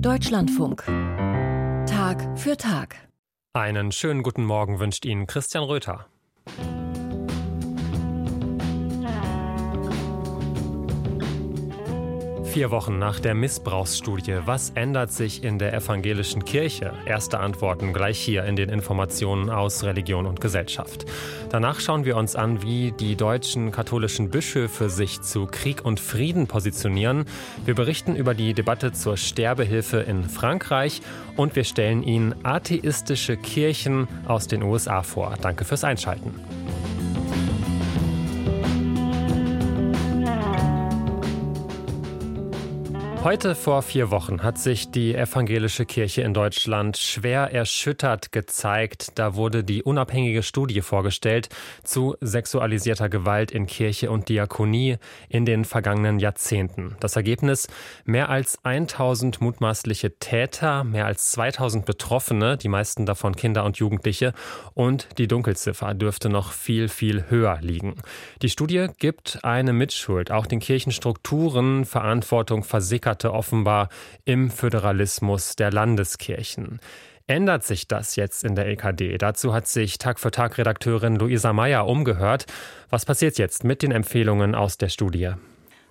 Deutschlandfunk. Tag für Tag. Einen schönen guten Morgen wünscht Ihnen Christian Röther. Vier Wochen nach der Missbrauchsstudie. Was ändert sich in der evangelischen Kirche? Erste Antworten gleich hier in den Informationen aus Religion und Gesellschaft. Danach schauen wir uns an, wie die deutschen katholischen Bischöfe sich zu Krieg und Frieden positionieren. Wir berichten über die Debatte zur Sterbehilfe in Frankreich und wir stellen Ihnen atheistische Kirchen aus den USA vor. Danke fürs Einschalten. Heute vor vier Wochen hat sich die evangelische Kirche in Deutschland schwer erschüttert gezeigt. Da wurde die unabhängige Studie vorgestellt zu sexualisierter Gewalt in Kirche und Diakonie in den vergangenen Jahrzehnten. Das Ergebnis? Mehr als 1000 mutmaßliche Täter, mehr als 2000 Betroffene, die meisten davon Kinder und Jugendliche und die Dunkelziffer dürfte noch viel, viel höher liegen. Die Studie gibt eine Mitschuld, auch den Kirchenstrukturen Verantwortung versickert verankerte offenbar im Föderalismus der Landeskirchen. Ändert sich das jetzt in der EKD? Dazu hat sich Tag für Tag Redakteurin Luisa Meyer umgehört. Was passiert jetzt mit den Empfehlungen aus der Studie?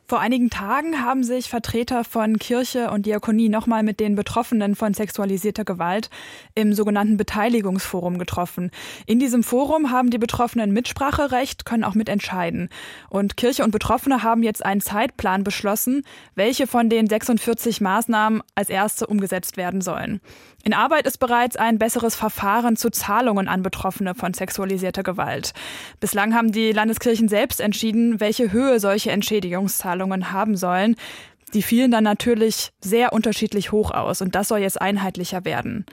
Vor einigen Tagen haben sich Vertreter von Kirche und Diakonie nochmal mit den Betroffenen von sexualisierter Gewalt im sogenannten Beteiligungsforum getroffen. In diesem Forum haben die Betroffenen Mitspracherecht, können auch mitentscheiden. Und Kirche und Betroffene haben jetzt einen Zeitplan beschlossen, welche von den 46 Maßnahmen als erste umgesetzt werden sollen. In Arbeit ist bereits ein besseres Verfahren zu Zahlungen an Betroffene von sexualisierter Gewalt. Bislang haben die Landeskirchen selbst entschieden, welche Höhe solche Entschädigungszahlungen haben sollen. Die fielen dann natürlich sehr unterschiedlich hoch aus und das soll jetzt einheitlicher werden.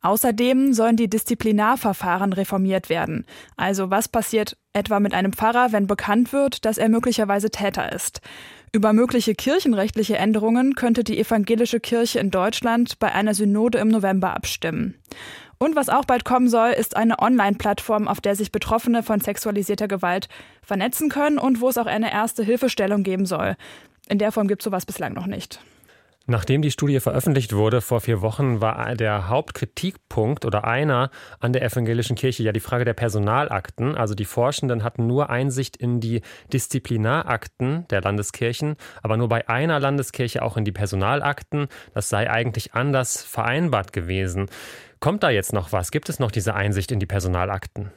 Außerdem sollen die Disziplinarverfahren reformiert werden. Also was passiert etwa mit einem Pfarrer, wenn bekannt wird, dass er möglicherweise Täter ist? Über mögliche kirchenrechtliche Änderungen könnte die evangelische Kirche in Deutschland bei einer Synode im November abstimmen. Und was auch bald kommen soll, ist eine Online-Plattform, auf der sich Betroffene von sexualisierter Gewalt vernetzen können und wo es auch eine erste Hilfestellung geben soll. In der Form gibt es sowas bislang noch nicht. Nachdem die Studie veröffentlicht wurde vor vier Wochen, war der Hauptkritikpunkt oder einer an der evangelischen Kirche ja die Frage der Personalakten. Also die Forschenden hatten nur Einsicht in die Disziplinarakten der Landeskirchen, aber nur bei einer Landeskirche auch in die Personalakten. Das sei eigentlich anders vereinbart gewesen. Kommt da jetzt noch was? Gibt es noch diese Einsicht in die Personalakten?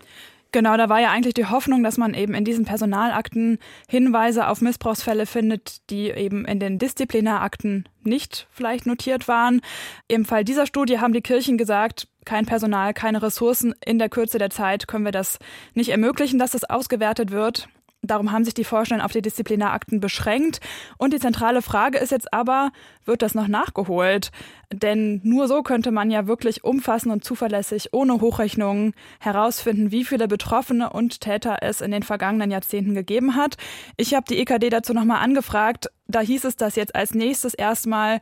Genau, da war ja eigentlich die Hoffnung, dass man eben in diesen Personalakten Hinweise auf Missbrauchsfälle findet, die eben in den Disziplinarakten nicht vielleicht notiert waren. Im Fall dieser Studie haben die Kirchen gesagt, kein Personal, keine Ressourcen. In der Kürze der Zeit können wir das nicht ermöglichen, dass das ausgewertet wird. Darum haben sich die Vorstellen auf die Disziplinarakten beschränkt. Und die zentrale Frage ist jetzt aber, wird das noch nachgeholt? Denn nur so könnte man ja wirklich umfassend und zuverlässig, ohne Hochrechnungen, herausfinden, wie viele Betroffene und Täter es in den vergangenen Jahrzehnten gegeben hat. Ich habe die EKD dazu nochmal angefragt. Da hieß es, dass jetzt als nächstes erstmal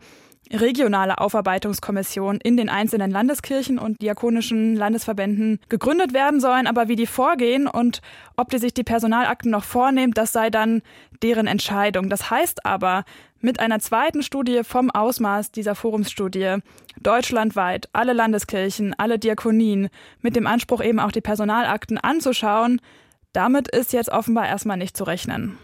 regionale Aufarbeitungskommissionen in den einzelnen Landeskirchen und diakonischen Landesverbänden gegründet werden sollen. Aber wie die vorgehen und ob die sich die Personalakten noch vornehmen, das sei dann deren Entscheidung. Das heißt aber, mit einer zweiten Studie vom Ausmaß dieser Forumsstudie deutschlandweit alle Landeskirchen, alle Diakonien mit dem Anspruch eben auch die Personalakten anzuschauen, damit ist jetzt offenbar erstmal nicht zu rechnen.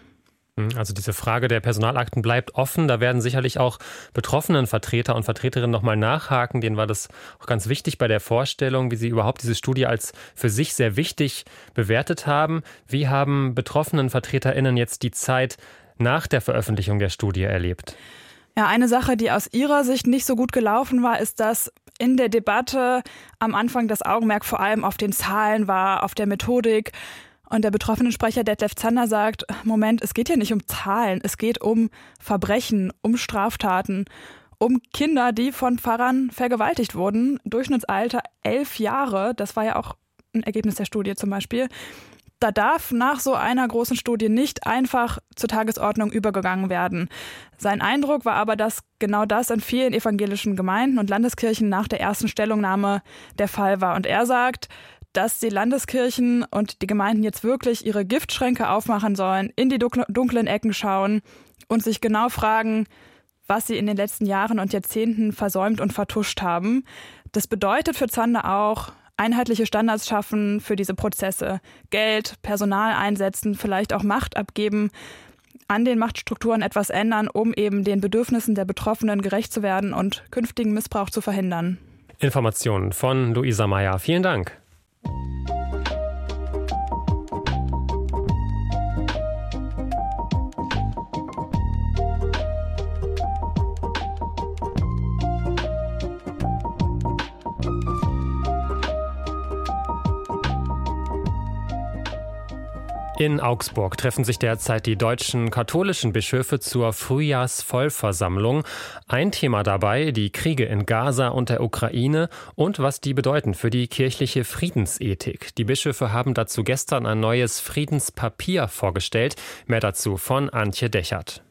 Hm, also diese Frage der Personalakten bleibt offen. Da werden sicherlich auch betroffenen Vertreter und Vertreterinnen nochmal nachhaken. Denen war das auch ganz wichtig bei der Vorstellung, wie sie überhaupt diese Studie als für sich sehr wichtig bewertet haben. Wie haben betroffenen Vertreterinnen jetzt die Zeit nach der Veröffentlichung der Studie erlebt? Ja, eine Sache, die aus ihrer Sicht nicht so gut gelaufen war, ist, dass in der Debatte am Anfang das Augenmerk vor allem auf den Zahlen war, auf der Methodik. Und der betroffene Sprecher Detlef Zander sagt, Moment, es geht hier nicht um Zahlen, es geht um Verbrechen, um Straftaten, um Kinder, die von Pfarrern vergewaltigt wurden. Durchschnittsalter elf Jahre, das war ja auch ein Ergebnis der Studie zum Beispiel. Da darf nach so einer großen Studie nicht einfach zur Tagesordnung übergegangen werden. Sein Eindruck war aber, dass genau das in vielen evangelischen Gemeinden und Landeskirchen nach der ersten Stellungnahme der Fall war. Und er sagt, dass die Landeskirchen und die Gemeinden jetzt wirklich ihre Giftschränke aufmachen sollen, in die dunklen Ecken schauen und sich genau fragen, was sie in den letzten Jahren und Jahrzehnten versäumt und vertuscht haben. Das bedeutet für Zander auch, einheitliche Standards schaffen für diese Prozesse, Geld, Personal einsetzen, vielleicht auch Macht abgeben, an den Machtstrukturen etwas ändern, um eben den Bedürfnissen der Betroffenen gerecht zu werden und künftigen Missbrauch zu verhindern. Informationen von Luisa Meyer. Vielen Dank. Thank you. In Augsburg treffen sich derzeit die deutschen katholischen Bischöfe zur Frühjahrsvollversammlung. Ein Thema dabei die Kriege in Gaza und der Ukraine und was die bedeuten für die kirchliche Friedensethik. Die Bischöfe haben dazu gestern ein neues Friedenspapier vorgestellt. Mehr dazu von Antje Dechert.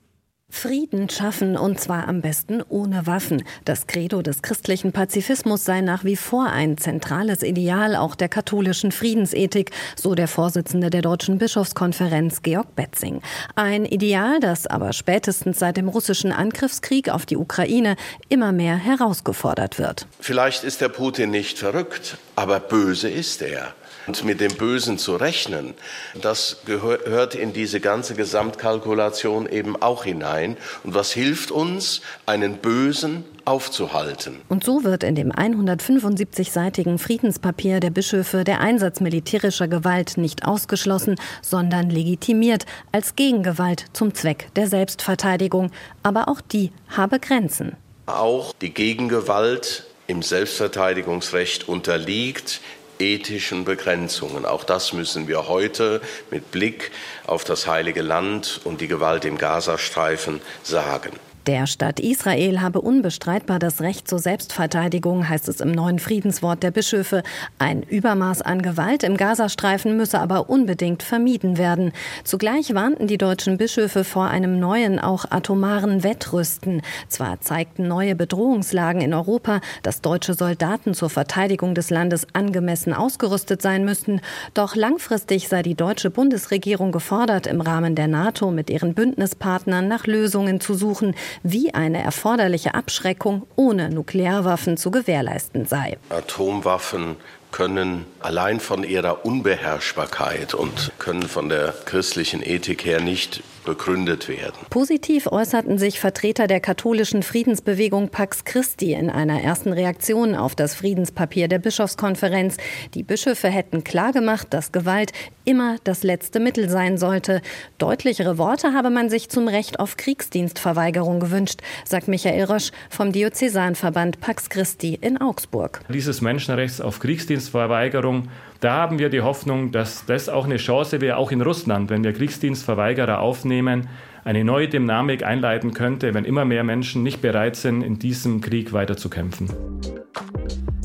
Frieden schaffen und zwar am besten ohne Waffen. Das Credo des christlichen Pazifismus sei nach wie vor ein zentrales Ideal auch der katholischen Friedensethik, so der Vorsitzende der Deutschen Bischofskonferenz Georg Betzing. Ein Ideal, das aber spätestens seit dem russischen Angriffskrieg auf die Ukraine immer mehr herausgefordert wird. Vielleicht ist der Putin nicht verrückt, aber böse ist er. Und mit dem Bösen zu rechnen, das gehört in diese ganze Gesamtkalkulation eben auch hinein. Und was hilft uns, einen Bösen aufzuhalten. Und so wird in dem 175-seitigen Friedenspapier der Bischöfe der Einsatz militärischer Gewalt nicht ausgeschlossen, sondern legitimiert als Gegengewalt zum Zweck der Selbstverteidigung. Aber auch die habe Grenzen. Auch die Gegengewalt im Selbstverteidigungsrecht unterliegt ethischen Begrenzungen. Auch das müssen wir heute mit Blick auf das heilige Land und die Gewalt im Gazastreifen sagen. Der Staat Israel habe unbestreitbar das Recht zur Selbstverteidigung, heißt es im neuen Friedenswort der Bischöfe. Ein Übermaß an Gewalt im Gazastreifen müsse aber unbedingt vermieden werden. Zugleich warnten die deutschen Bischöfe vor einem neuen, auch atomaren Wettrüsten. Zwar zeigten neue Bedrohungslagen in Europa, dass deutsche Soldaten zur Verteidigung des Landes angemessen ausgerüstet sein müssten, doch langfristig sei die deutsche Bundesregierung gefordert, im Rahmen der NATO mit ihren Bündnispartnern nach Lösungen zu suchen, wie eine erforderliche Abschreckung ohne Nuklearwaffen zu gewährleisten sei. Atomwaffen können allein von ihrer Unbeherrschbarkeit und können von der christlichen Ethik her nicht begründet werden. Positiv äußerten sich Vertreter der katholischen Friedensbewegung Pax Christi in einer ersten Reaktion auf das Friedenspapier der Bischofskonferenz. Die Bischöfe hätten klargemacht, dass Gewalt immer das letzte Mittel sein sollte. Deutlichere Worte habe man sich zum Recht auf Kriegsdienstverweigerung gewünscht, sagt Michael Rösch vom Diözesanverband Pax Christi in Augsburg. Dieses Menschenrechts auf Kriegsdienstverweigerung da haben wir die Hoffnung, dass das auch eine Chance wäre, auch in Russland, wenn wir Kriegsdienstverweigerer aufnehmen, eine neue Dynamik einleiten könnte, wenn immer mehr Menschen nicht bereit sind, in diesem Krieg weiterzukämpfen.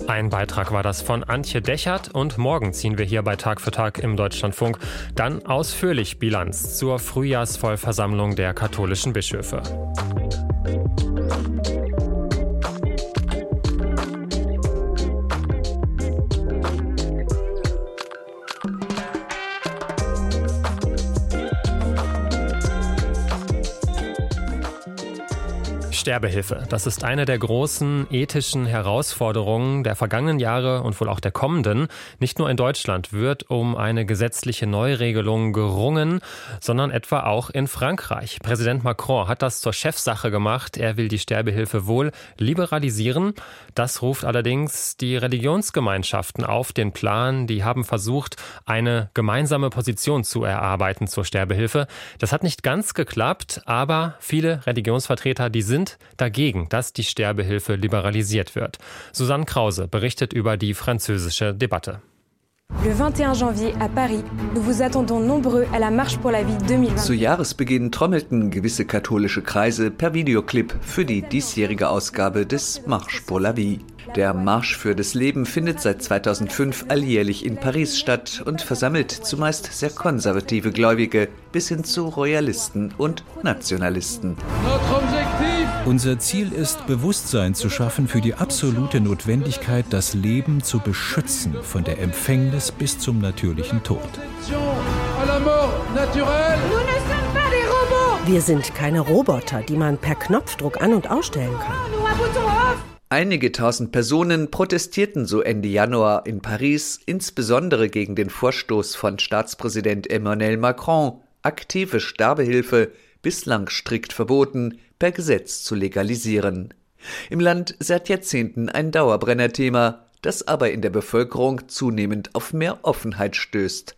Ein Beitrag war das von Antje Dechert und morgen ziehen wir hier bei Tag für Tag im Deutschlandfunk dann ausführlich Bilanz zur Frühjahrsvollversammlung der katholischen Bischöfe. Sterbehilfe. Das ist eine der großen ethischen Herausforderungen der vergangenen Jahre und wohl auch der kommenden. Nicht nur in Deutschland wird um eine gesetzliche Neuregelung gerungen, sondern etwa auch in Frankreich. Präsident Macron hat das zur Chefsache gemacht. Er will die Sterbehilfe wohl liberalisieren. Das ruft allerdings die Religionsgemeinschaften auf den Plan. Die haben versucht, eine gemeinsame Position zu erarbeiten zur Sterbehilfe. Das hat nicht ganz geklappt, aber viele Religionsvertreter, die sind dagegen, dass die Sterbehilfe liberalisiert wird. Susanne Krause berichtet über die französische Debatte. Le 21 janvier à Paris, nous vous attendons nombreux à la Marche pour la Vie 2020. Zu Jahresbeginn trommelten gewisse katholische Kreise per Videoclip für die diesjährige Ausgabe des Marche pour la Vie. Der Marsch für das Leben findet seit 2005 alljährlich in Paris statt und versammelt zumeist sehr konservative Gläubige bis hin zu Royalisten und Nationalisten. Unser Ziel ist, Bewusstsein zu schaffen für die absolute Notwendigkeit, das Leben zu beschützen, von der Empfängnis bis zum natürlichen Tod. Wir sind keine Roboter, die man per Knopfdruck an- und ausstellen kann. Einige tausend Personen protestierten so Ende Januar in Paris, insbesondere gegen den Vorstoß von Staatspräsident Emmanuel Macron, aktive Sterbehilfe, bislang strikt verboten, per Gesetz zu legalisieren. Im Land seit Jahrzehnten ein Dauerbrennerthema, das aber in der Bevölkerung zunehmend auf mehr Offenheit stößt.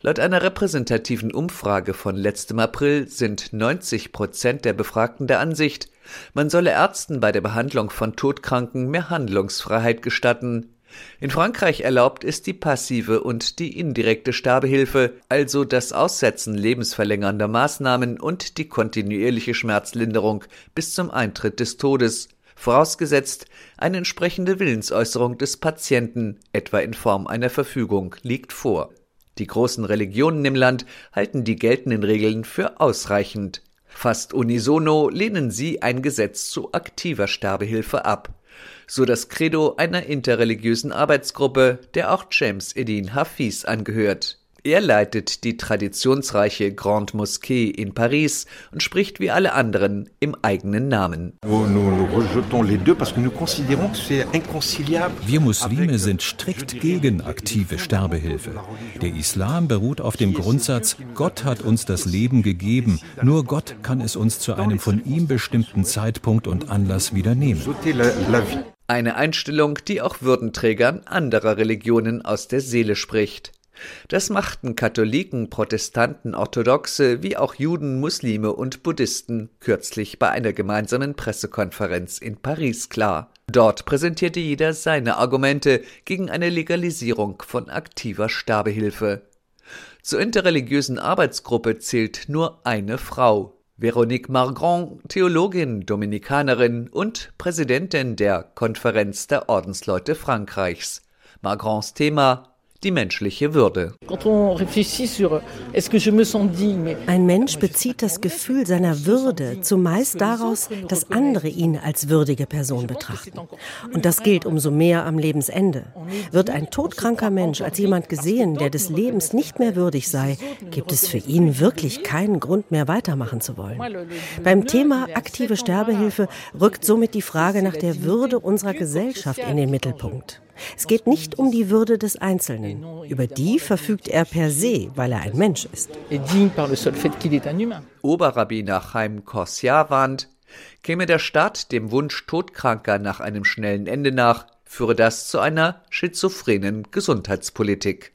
Laut einer repräsentativen Umfrage von letztem April sind 90 Prozent der Befragten der Ansicht, man solle Ärzten bei der Behandlung von Todkranken mehr Handlungsfreiheit gestatten. In Frankreich erlaubt ist die passive und die indirekte Sterbehilfe, also das Aussetzen lebensverlängernder Maßnahmen und die kontinuierliche Schmerzlinderung bis zum Eintritt des Todes, vorausgesetzt eine entsprechende Willensäußerung des Patienten, etwa in Form einer Verfügung, liegt vor. Die großen Religionen im Land halten die geltenden Regeln für ausreichend. Fast unisono lehnen sie ein Gesetz zu aktiver Sterbehilfe ab. So das Credo einer interreligiösen Arbeitsgruppe, der auch James Edin Hafiz angehört. Er leitet die traditionsreiche Grande Moschee in Paris und spricht wie alle anderen im eigenen Namen. Wir Muslime sind strikt gegen aktive Sterbehilfe. Der Islam beruht auf dem Grundsatz, Gott hat uns das Leben gegeben, nur Gott kann es uns zu einem von ihm bestimmten Zeitpunkt und Anlass wieder nehmen. Eine Einstellung, die auch Würdenträgern anderer Religionen aus der Seele spricht. Das machten Katholiken, Protestanten, Orthodoxe wie auch Juden, Muslime und Buddhisten kürzlich bei einer gemeinsamen Pressekonferenz in Paris klar. Dort präsentierte jeder seine Argumente gegen eine Legalisierung von aktiver Sterbehilfe. Zur interreligiösen Arbeitsgruppe zählt nur eine Frau, Veronique Margrand, Theologin, Dominikanerin und Präsidentin der Konferenz der Ordensleute Frankreichs. Margrands Thema die menschliche Würde. Ein Mensch bezieht das Gefühl seiner Würde zumeist daraus, dass andere ihn als würdige Person betrachten. Und das gilt umso mehr am Lebensende. Wird ein todkranker Mensch als jemand gesehen, der des Lebens nicht mehr würdig sei, gibt es für ihn wirklich keinen Grund mehr weitermachen zu wollen. Beim Thema aktive Sterbehilfe rückt somit die Frage nach der Würde unserer Gesellschaft in den Mittelpunkt. Es geht nicht um die Würde des Einzelnen. Über die verfügt er per se, weil er ein Mensch ist. Oberrabbiner Chaim Korsia warnt, käme der Staat dem Wunsch Todkranker nach einem schnellen Ende nach, führe das zu einer schizophrenen Gesundheitspolitik.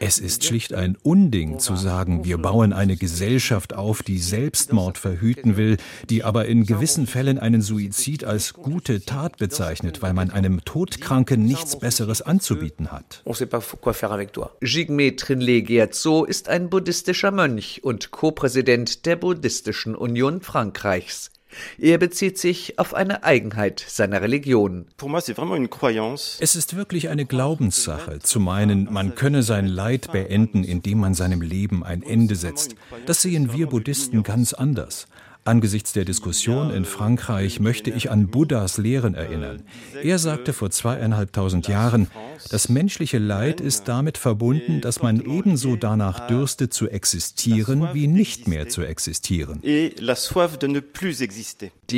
Es ist schlicht ein Unding zu sagen, wir bauen eine Gesellschaft auf, die Selbstmord verhüten will, die aber in gewissen Fällen einen Suizid als gute Tat bezeichnet, weil man einem Todkranken nichts Besseres anzubieten hat. Jigme Trinle Gyatso ist ein buddhistischer Mönch und Co-Präsident der Buddhistischen Union Frankreichs. Er bezieht sich auf eine Eigenheit seiner Religion. Es ist wirklich eine Glaubenssache, zu meinen, man könne sein Leid beenden, indem man seinem Leben ein Ende setzt. Das sehen wir Buddhisten ganz anders. Angesichts der Diskussion in Frankreich möchte ich an Buddhas Lehren erinnern. Er sagte vor zweieinhalbtausend Jahren, das menschliche Leid ist damit verbunden, dass man ebenso danach dürste zu existieren, wie nicht mehr zu existieren. Die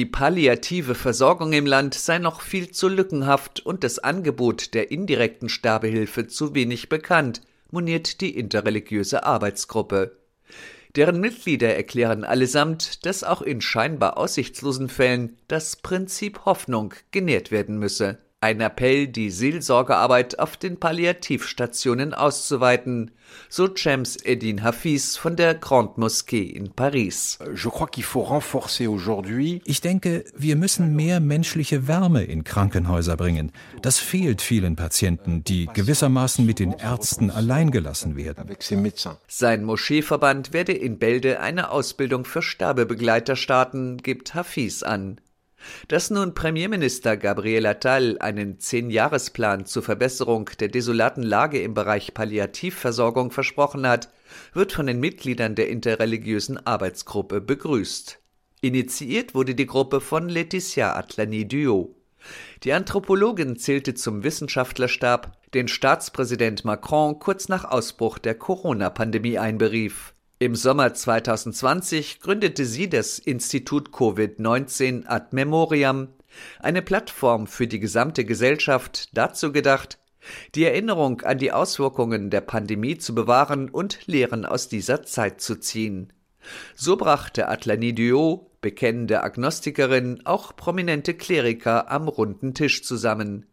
palliative Versorgung im Land sei noch viel zu lückenhaft und das Angebot der indirekten Sterbehilfe zu wenig bekannt, moniert die interreligiöse Arbeitsgruppe. Deren Mitglieder erklären allesamt, dass auch in scheinbar aussichtslosen Fällen das Prinzip Hoffnung genährt werden müsse. Ein Appell, die Seelsorgearbeit auf den Palliativstationen auszuweiten, so James Edin Hafiz von der Grande Moschee in Paris. Ich denke, wir müssen mehr menschliche Wärme in Krankenhäuser bringen. Das fehlt vielen Patienten, die gewissermaßen mit den Ärzten alleingelassen werden. Sein Moscheeverband werde in Bälde eine Ausbildung für Sterbebegleiter starten, gibt Hafiz an. Dass nun Premierminister Gabriel Attal einen Zehn-Jahresplan zur Verbesserung der desolaten Lage im Bereich Palliativversorgung versprochen hat, wird von den Mitgliedern der interreligiösen Arbeitsgruppe begrüßt. Initiiert wurde die Gruppe von Laetitia Atlani-Duo. Die Anthropologin zählte zum Wissenschaftlerstab, den Staatspräsident Macron kurz nach Ausbruch der Corona-Pandemie einberief. Im Sommer 2020 gründete sie das Institut Covid-19 Ad Memoriam, eine Plattform für die gesamte Gesellschaft, dazu gedacht, die Erinnerung an die Auswirkungen der Pandemie zu bewahren und Lehren aus dieser Zeit zu ziehen. So brachte Atlani Duo, bekennende Agnostikerin, auch prominente Kleriker am runden Tisch zusammen,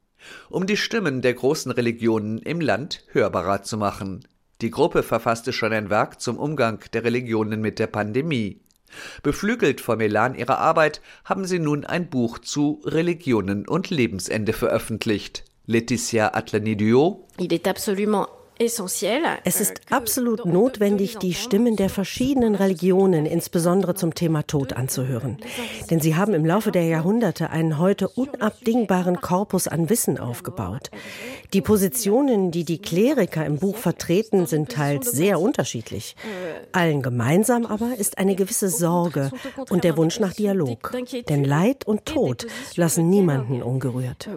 um die Stimmen der großen Religionen im Land hörbarer zu machen. Die Gruppe verfasste schon ein Werk zum Umgang der Religionen mit der Pandemie. Beflügelt vom Elan ihrer Arbeit haben sie nun ein Buch zu Religionen und Lebensende veröffentlicht. Laetitia Atlanidio. Il est absolument es ist absolut notwendig, die Stimmen der verschiedenen Religionen, insbesondere zum Thema Tod, anzuhören. Denn sie haben im Laufe der Jahrhunderte einen heute unabdingbaren Korpus an Wissen aufgebaut. Die Positionen, die die Kleriker im Buch vertreten, sind teils sehr unterschiedlich. Allen gemeinsam aber ist eine gewisse Sorge und der Wunsch nach Dialog. Denn Leid und Tod lassen niemanden ungerührt.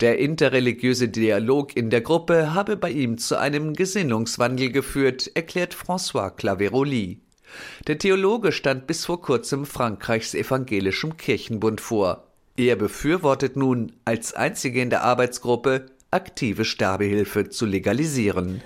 Der interreligiöse Dialog in der Gruppe habe bei ihm zu einem Gesinnungswandel geführt, erklärt François Claveroli. Der Theologe stand bis vor kurzem Frankreichs evangelischem Kirchenbund vor. Er befürwortet nun als einzige in der Arbeitsgruppe aktive Sterbehilfe zu legalisieren.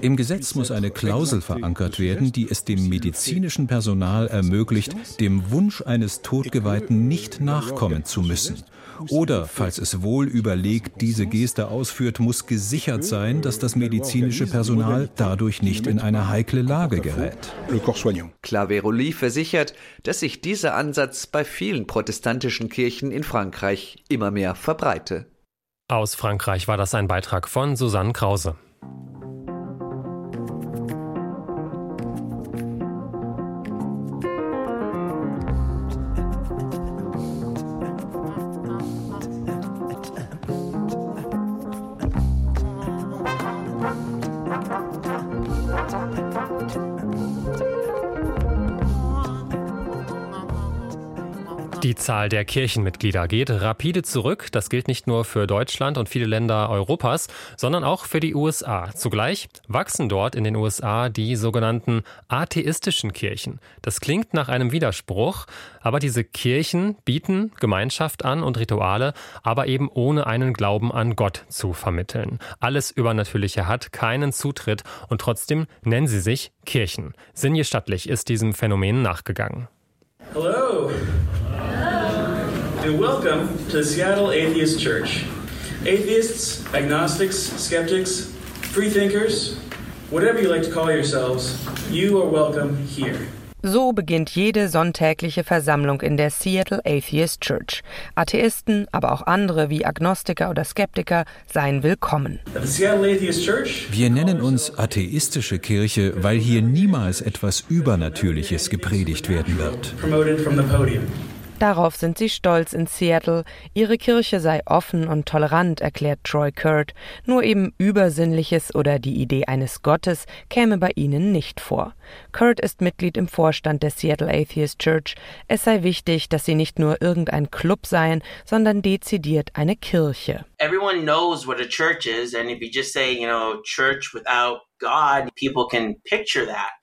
Im Gesetz muss eine Klausel verankert werden, die es dem medizinischen Personal ermöglicht, dem Wunsch eines Todgeweihten nicht nachkommen zu müssen. Oder, falls es wohl überlegt diese Geste ausführt, muss gesichert sein, dass das medizinische Personal dadurch nicht in eine heikle Lage gerät. Claveroli versichert, dass sich dieser Ansatz bei vielen protestantischen Kirchen in Frankreich immer mehr verbreite. Aus Frankreich war das ein Beitrag von Susanne Krause. Zahl der Kirchenmitglieder geht rapide zurück. Das gilt nicht nur für Deutschland und viele Länder Europas, sondern auch für die USA. Zugleich wachsen dort in den USA die sogenannten atheistischen Kirchen. Das klingt nach einem Widerspruch, aber diese Kirchen bieten Gemeinschaft an und Rituale, aber eben ohne einen Glauben an Gott zu vermitteln. Alles Übernatürliche hat keinen Zutritt und trotzdem nennen sie sich Kirchen. Sinje Stattlich ist diesem Phänomen nachgegangen. Hello and welcome to the Seattle Atheist Church. Atheists, agnostics, skeptics, freethinkers, whatever you like to call yourselves, you are welcome here. So beginnt jede sonntägliche Versammlung in der Seattle Atheist Church. Atheisten, aber auch andere wie Agnostiker oder Skeptiker seien willkommen. Wir nennen uns atheistische Kirche, weil hier niemals etwas Übernatürliches gepredigt werden wird. Darauf sind sie stolz in Seattle. Ihre Kirche sei offen und tolerant, erklärt Troy Kurt. Nur eben Übersinnliches oder die Idee eines Gottes käme bei ihnen nicht vor. Kurt ist Mitglied im Vorstand der Seattle Atheist Church. Es sei wichtig, dass sie nicht nur irgendein Club seien, sondern dezidiert eine Kirche. Everyone knows what a church is and if you just say, you know, church without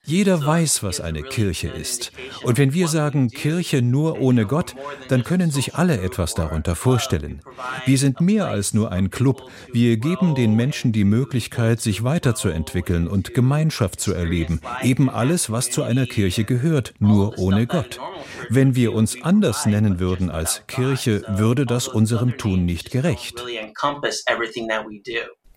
jeder weiß, was eine Kirche ist. Und wenn wir sagen Kirche nur ohne Gott, dann können sich alle etwas darunter vorstellen. Wir sind mehr als nur ein Club. Wir geben den Menschen die Möglichkeit, sich weiterzuentwickeln und Gemeinschaft zu erleben. Eben alles, was zu einer Kirche gehört, nur ohne Gott. Wenn wir uns anders nennen würden als Kirche, würde das unserem Tun nicht gerecht.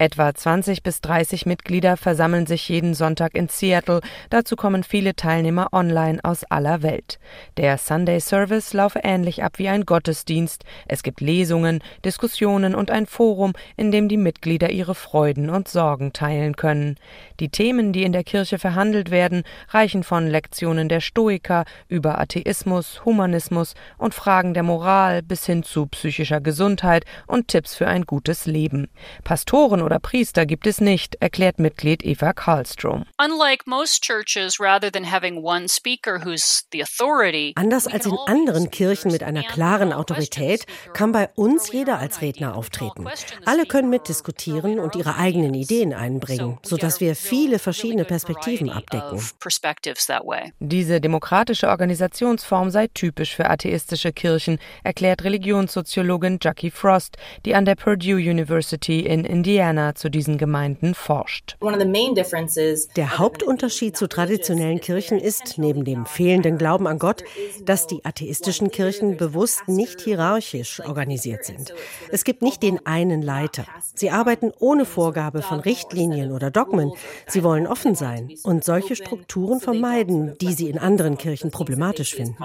Etwa 20 bis 30 Mitglieder versammeln sich jeden Sonntag in Seattle. Dazu kommen viele Teilnehmer online aus aller Welt. Der Sunday Service laufe ähnlich ab wie ein Gottesdienst. Es gibt Lesungen, Diskussionen und ein Forum, in dem die Mitglieder ihre Freuden und Sorgen teilen können. Die Themen, die in der Kirche verhandelt werden, reichen von Lektionen der Stoiker über Atheismus, Humanismus und Fragen der Moral bis hin zu psychischer Gesundheit und Tipps für ein gutes Leben. Pastoren oder oder Priester gibt es nicht, erklärt Mitglied Eva Karlstrom. Anders als in anderen Kirchen mit einer klaren Autorität kann bei uns jeder als Redner auftreten. Alle können mitdiskutieren und ihre eigenen Ideen einbringen, sodass wir viele verschiedene Perspektiven abdecken. Diese demokratische Organisationsform sei typisch für atheistische Kirchen, erklärt Religionssoziologin Jackie Frost, die an der Purdue University in Indiana zu diesen Gemeinden forscht. Der Hauptunterschied zu traditionellen Kirchen ist, neben dem fehlenden Glauben an Gott, dass die atheistischen Kirchen bewusst nicht hierarchisch organisiert sind. Es gibt nicht den einen Leiter. Sie arbeiten ohne Vorgabe von Richtlinien oder Dogmen. Sie wollen offen sein und solche Strukturen vermeiden, die sie in anderen Kirchen problematisch finden.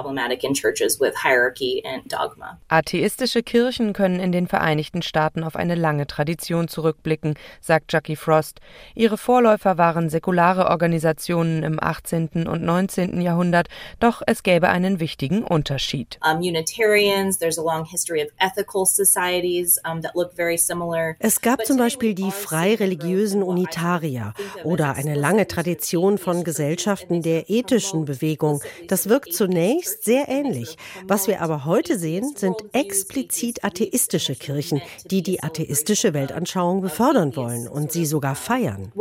Atheistische Kirchen können in den Vereinigten Staaten auf eine lange Tradition zurückblicken, sagt Jackie Frost. Ihre Vorläufer waren säkulare Organisationen im 18. und 19. Jahrhundert, doch es gäbe einen wichtigen Unterschied. Es gab zum Beispiel die frei religiösen Unitarier oder eine lange Tradition von Gesellschaften der ethischen Bewegung. Das wirkt zunächst sehr ähnlich. Was wir aber heute sehen, sind explizit atheistische Kirchen, die die atheistische Weltanschauung befördern wollen und sie sogar feiern.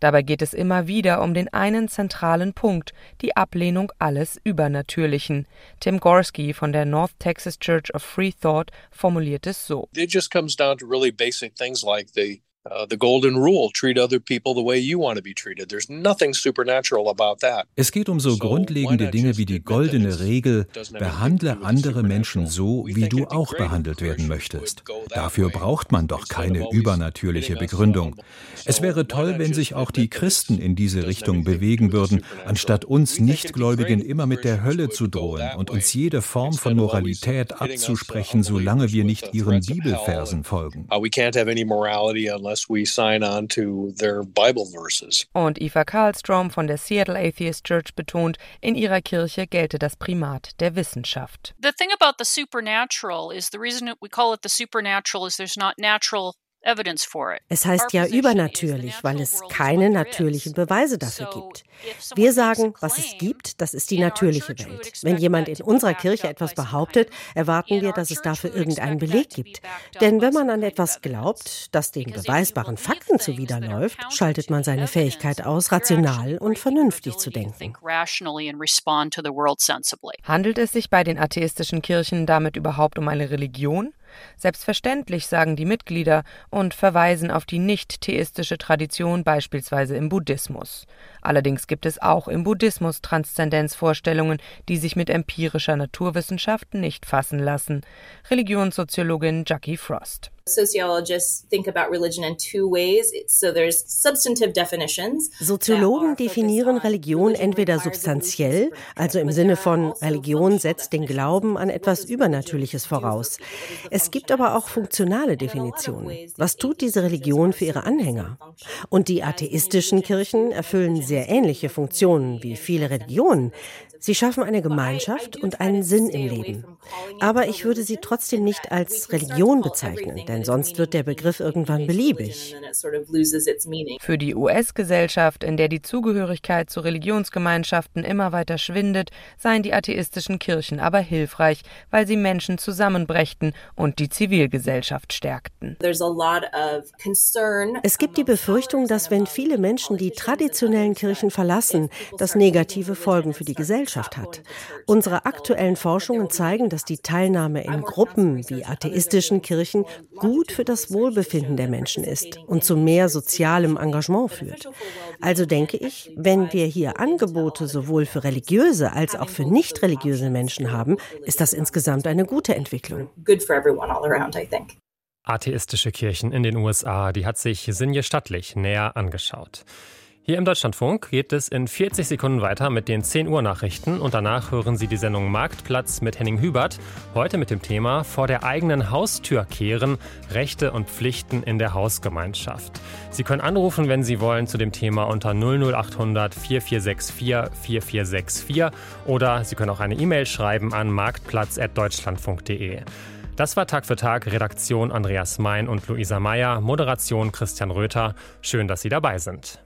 Dabei geht es immer wieder um den einen zentralen Punkt, die Ablehnung alles Übernatürlichen. Tim Gorski von der North Texas Church of Free Thought formuliert es so. It just comes down to really basic things like the the golden rule treat other people the way you want to be treated. There's nothing supernatural about that. Es geht um so grundlegende Dinge wie die goldene Regel, behandle andere Menschen so, wie du auch behandelt werden möchtest. Dafür braucht man doch keine übernatürliche Begründung. Es wäre toll, wenn sich auch die Christen in diese Richtung bewegen würden, anstatt uns Nichtgläubigen immer mit der Hölle zu drohen und uns jede Form von Moralität abzusprechen, solange wir nicht ihren Bibelversen folgen. We can't have any morality unless unless we sign on to their Bible verses. Und Eva Karlstrom von der Seattle Atheist Church betont, in ihrer Kirche gelte das Primat der Wissenschaft. The thing about the supernatural is the reason we call it the supernatural is there's not natural es heißt ja übernatürlich, weil es keine natürlichen Beweise dafür gibt. Wir sagen, was es gibt, das ist die natürliche Welt. Wenn jemand in unserer Kirche etwas behauptet, erwarten wir, dass es dafür irgendeinen Beleg gibt. Denn wenn man an etwas glaubt, das den beweisbaren Fakten zuwiderläuft, schaltet man seine Fähigkeit aus, rational und vernünftig zu denken. Handelt es sich bei den atheistischen Kirchen damit überhaupt um eine Religion? Selbstverständlich, sagen die Mitglieder und verweisen auf die nicht-theistische Tradition beispielsweise im Buddhismus. Allerdings gibt es auch im Buddhismus Transzendenzvorstellungen, die sich mit empirischer Naturwissenschaft nicht fassen lassen. Religionssoziologin Jackie Frost. Soziologen definieren Religion entweder substanziell, also im Sinne von Religion setzt den Glauben an etwas Übernatürliches voraus. Es gibt aber auch funktionale Definitionen. Was tut diese Religion für ihre Anhänger? Und die atheistischen Kirchen erfüllen sehr ähnliche Funktionen wie viele Religionen. Sie schaffen eine Gemeinschaft und einen Sinn im Leben. Aber ich würde sie trotzdem nicht als Religion bezeichnen, denn sonst wird der Begriff irgendwann beliebig. Für die US-Gesellschaft, in der die Zugehörigkeit zu Religionsgemeinschaften immer weiter schwindet, seien die atheistischen Kirchen aber hilfreich, weil sie Menschen zusammenbrächten und die Zivilgesellschaft stärkten. Es gibt die Befürchtung, dass wenn viele Menschen die traditionellen Kirchen verlassen, das negative Folgen für die Gesellschaft hat. Unsere aktuellen Forschungen zeigen, dass die Teilnahme in Gruppen wie atheistischen Kirchen gut für das Wohlbefinden der Menschen ist und zu mehr sozialem Engagement führt. Also denke ich, wenn wir hier Angebote sowohl für religiöse als auch für nicht religiöse Menschen haben, ist das insgesamt eine gute Entwicklung. Atheistische Kirchen in den USA, die hat sich Sinje Stattlich näher angeschaut. Hier im Deutschlandfunk geht es in 40 Sekunden weiter mit den 10 Uhr Nachrichten und danach hören Sie die Sendung Marktplatz mit Henning Hubert. Heute mit dem Thema Vor der eigenen Haustür kehren, Rechte und Pflichten in der Hausgemeinschaft. Sie können anrufen, wenn Sie wollen, zu dem Thema unter 00800 4464 4464 oder Sie können auch eine E-Mail schreiben an marktplatz.deutschlandfunk.de. Das war Tag für Tag, Redaktion Andreas Mein und Luisa Meyer, Moderation Christian Röther. Schön, dass Sie dabei sind.